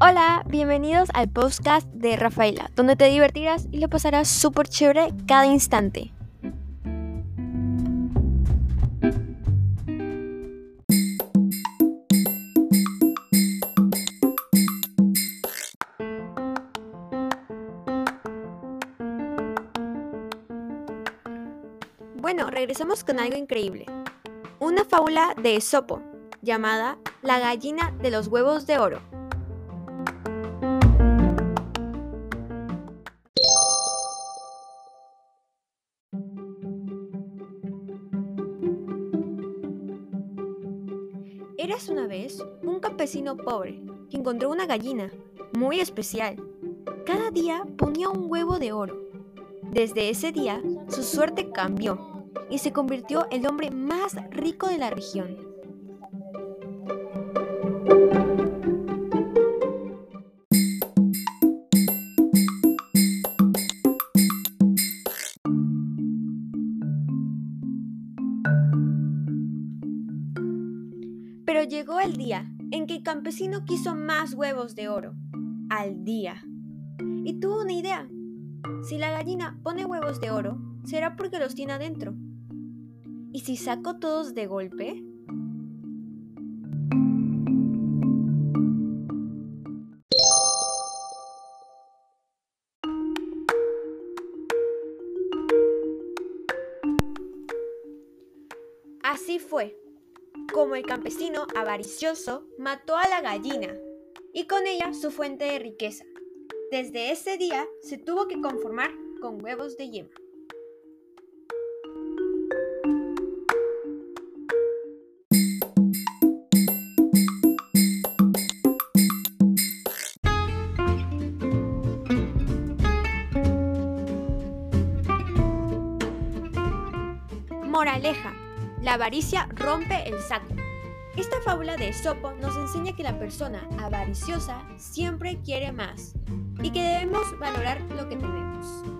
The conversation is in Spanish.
Hola, bienvenidos al podcast de Rafaela, donde te divertirás y lo pasarás súper chévere cada instante. Bueno, regresamos con algo increíble. Una fábula de Esopo, llamada La gallina de los huevos de oro. Una vez un campesino pobre que encontró una gallina muy especial. Cada día ponía un huevo de oro. Desde ese día, su suerte cambió y se convirtió en el hombre más rico de la región. Pero llegó el día en que el campesino quiso más huevos de oro. Al día. Y tuvo una idea. Si la gallina pone huevos de oro, será porque los tiene adentro. ¿Y si saco todos de golpe? Así fue, como el campesino avaricioso mató a la gallina y con ella su fuente de riqueza. Desde ese día se tuvo que conformar con huevos de yema. Moraleja. La avaricia rompe el saco. Esta fábula de Esopo nos enseña que la persona avariciosa siempre quiere más y que debemos valorar lo que tenemos.